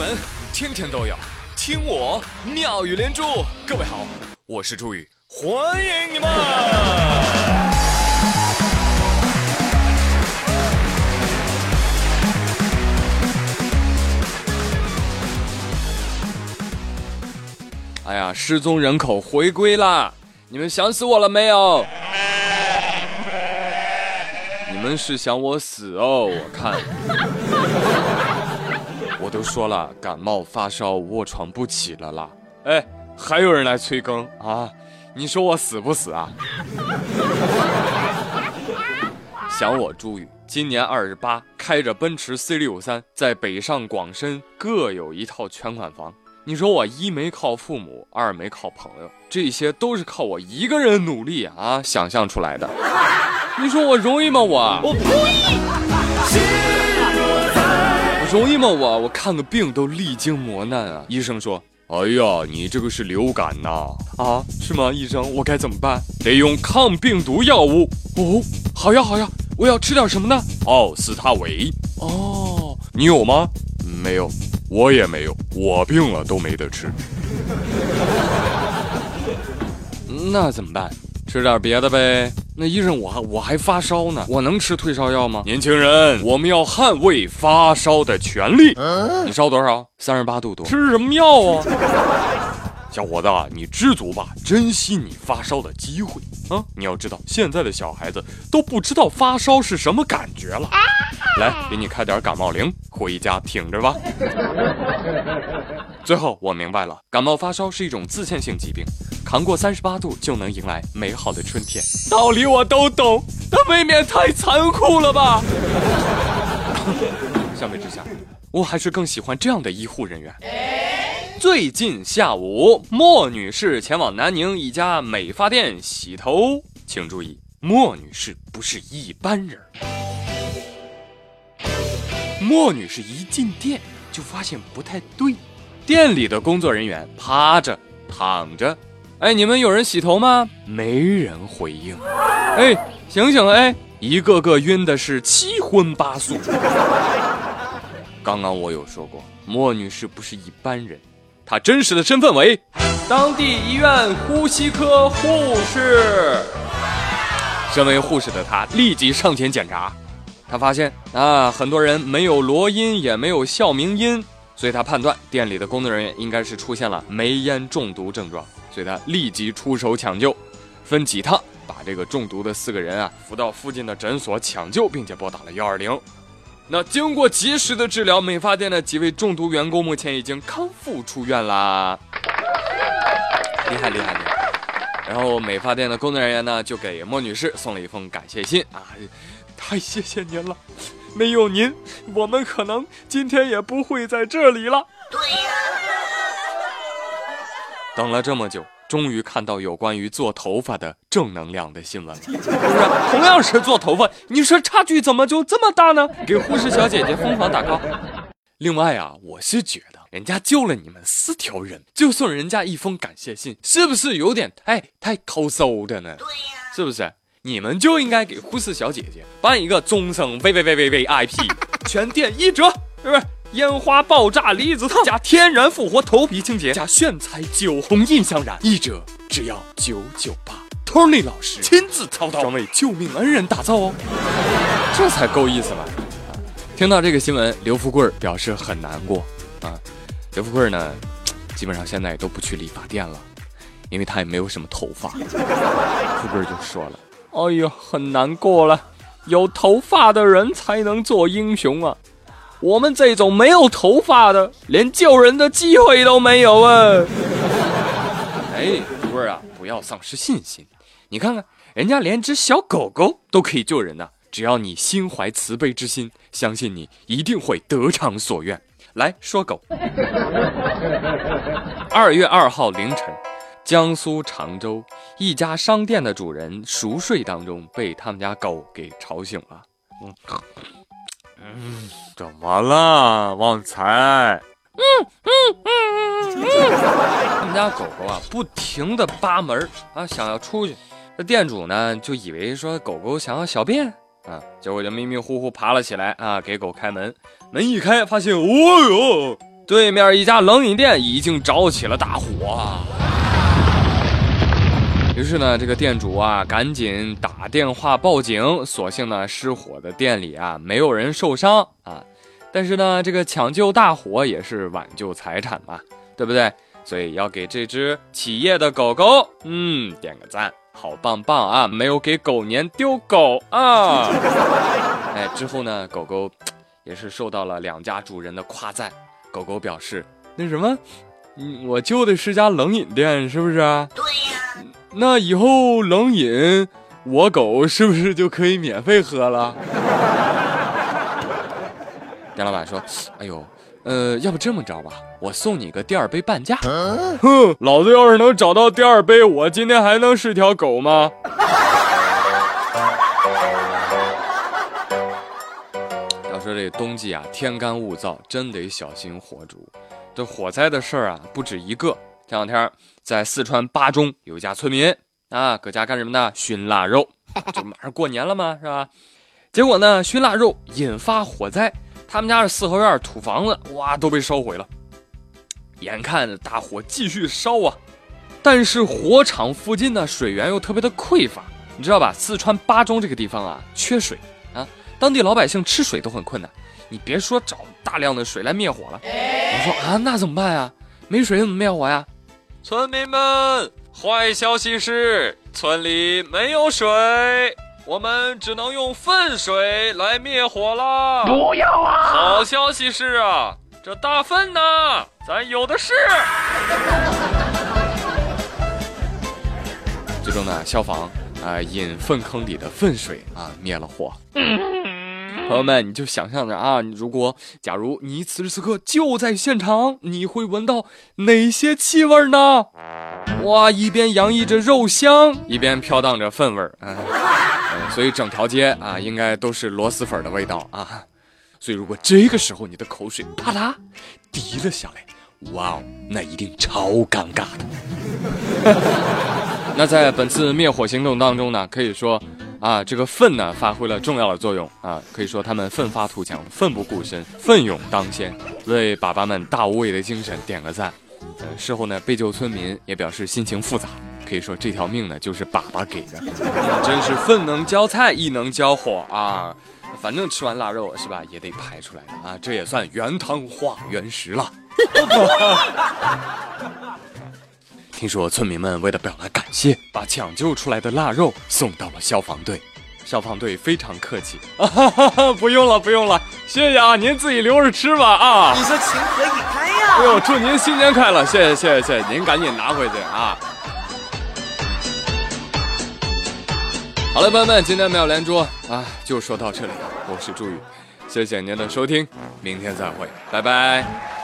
闻天天都有，听我妙语连珠。各位好，我是朱宇，欢迎你们！哎呀，失踪人口回归啦！你们想死我了没有？你们是想我死哦？我看。我都说了，感冒发烧卧床不起了啦。哎，还有人来催更啊？你说我死不死啊？想我朱宇，今年二十八，开着奔驰 C 六三，在北上广深各有一套全款房。你说我一没靠父母，二没靠朋友，这些都是靠我一个人努力啊想象出来的。你说我容易吗？我我呸！容易吗？我我看个病都历经磨难啊！医生说：“哎呀，你这个是流感呐！啊，是吗？医生，我该怎么办？得用抗病毒药物哦。好呀，好呀，我要吃点什么呢？奥司他韦。哦，你有吗？没有，我也没有。我病了都没得吃。那怎么办？吃点别的呗。”那医生，我还我还发烧呢，我能吃退烧药吗？年轻人，我们要捍卫发烧的权利。你烧多少？三十八度多。吃什么药啊？小伙子，你知足吧，珍惜你发烧的机会啊！你要知道，现在的小孩子都不知道发烧是什么感觉了。来，给你开点感冒灵，回家挺着吧。最后，我明白了，感冒发烧是一种自限性疾病。扛过三十八度就能迎来美好的春天，道理我都懂，但未免太残酷了吧？相比之下，我还是更喜欢这样的医护人员。最近下午，莫女士前往南宁一家美发店洗头，请注意，莫女士不是一般人。莫女士一进店就发现不太对，店里的工作人员趴着、躺着。哎，你们有人洗头吗？没人回应。哎，醒醒！哎，一个个晕的是七荤八素。刚刚我有说过，莫女士不是一般人，她真实的身份为当地医院呼吸科护士。身为护士的她立即上前检查，她发现啊，很多人没有罗音，也没有哮鸣音，所以她判断店里的工作人员应该是出现了煤烟中毒症状。所以他立即出手抢救，分几趟把这个中毒的四个人啊扶到附近的诊所抢救，并且拨打了幺二零。那经过及时的治疗，美发店的几位中毒员工目前已经康复出院啦。厉害厉害厉害！然后美发店的工作人员呢就给莫女士送了一封感谢信啊，太谢谢您了，没有您，我们可能今天也不会在这里了。对呀。等了这么久，终于看到有关于做头发的正能量的新闻了。不是，同样是做头发，你说差距怎么就这么大呢？给护士小姐姐疯狂打 call。另外啊，我是觉得人家救了你们四条人，就送人家一封感谢信，是不是有点太太抠搜的呢？对呀，是不是？你们就应该给护士小姐姐办一个终生 V V V V V I P，全店一折，是不是？烟花爆炸离子烫加天然复活头皮清洁加炫彩酒红印象染，一折只要九九八。Tony 老师亲自操刀，专为救命恩人打造哦，这才够意思吧？听到这个新闻，刘富贵表示很难过啊。刘富贵呢，基本上现在也都不去理发店了，因为他也没有什么头发。富贵就说了：“ 哎呀，很难过了，有头发的人才能做英雄啊。”我们这种没有头发的，连救人的机会都没有啊！哎，不是啊，不要丧失信心。你看看，人家连只小狗狗都可以救人呢。只要你心怀慈悲之心，相信你一定会得偿所愿。来说狗。二月二号凌晨，江苏常州一家商店的主人熟睡当中被他们家狗给吵醒了。嗯。嗯，怎么了，旺财？嗯嗯嗯嗯。他们家狗狗啊，不停的扒门啊，想要出去。这店主呢，就以为说狗狗想要小便啊，结果就迷迷糊糊爬了起来啊，给狗开门。门一开，发现，哦哟，对面一家冷饮店已经着起了大火。于是呢，这个店主啊，赶紧打电话报警。所幸呢，失火的店里啊，没有人受伤啊。但是呢，这个抢救大火也是挽救财产嘛，对不对？所以要给这只企业的狗狗，嗯，点个赞，好棒棒啊！没有给狗年丢狗啊！哎，之后呢，狗狗也是受到了两家主人的夸赞。狗狗表示：“那什么，嗯，我救的是家冷饮店，是不是？对呀。那以后冷饮，我狗是不是就可以免费喝了？” 店老板说：“哎呦。”呃，要不这么着吧，我送你个第二杯半价。哼，老子要是能找到第二杯，我今天还能是条狗吗？要说这冬季啊，天干物燥，真得小心火烛。这火灾的事儿啊，不止一个。前两天在四川巴中有一家村民啊，搁家干什么呢？熏腊肉，这马上过年了嘛，是吧？结果呢，熏腊肉引发火灾。他们家的四合院土房子哇都被烧毁了，眼看着大火继续烧啊，但是火场附近的水源又特别的匮乏，你知道吧？四川巴中这个地方啊缺水啊，当地老百姓吃水都很困难，你别说找大量的水来灭火了。我说啊，那怎么办呀？没水怎么灭火呀？村民们，坏消息是村里没有水。我们只能用粪水来灭火了。不要啊！好消息是啊，这大粪呢，咱有的是。最终呢，消防啊引粪坑里的粪水啊灭了火。朋友们，你就想象着啊，如果假如你此时此刻就在现场，你会闻到哪些气味呢？哇，一边洋溢着肉香，一边飘荡着粪味儿啊。所以整条街啊，应该都是螺蛳粉的味道啊。所以如果这个时候你的口水啪嗒滴了下来，哇哦，那一定超尴尬的。那在本次灭火行动当中呢，可以说啊，这个粪呢发挥了重要的作用啊。可以说他们奋发图强，奋不顾身，奋勇当先，为粑粑们大无畏的精神点个赞。呃，事后呢，被救村民也表示心情复杂。可以说这条命呢，就是粑粑给的，真是粪能浇菜，亦能浇火啊！反正吃完腊肉是吧，也得排出来的啊，这也算原汤化原食了。听说村民们为了表达感谢，把抢救出来的腊肉送到了消防队，消防队非常客气，不用了不用了，谢谢啊，您自己留着吃吧啊！你说情何以堪呀？哎呦，祝您新年快乐！谢谢谢谢谢谢，您赶紧拿回去啊！好了，朋友们，今天妙连珠啊，就说到这里。我是朱宇，谢谢您的收听，明天再会，拜拜。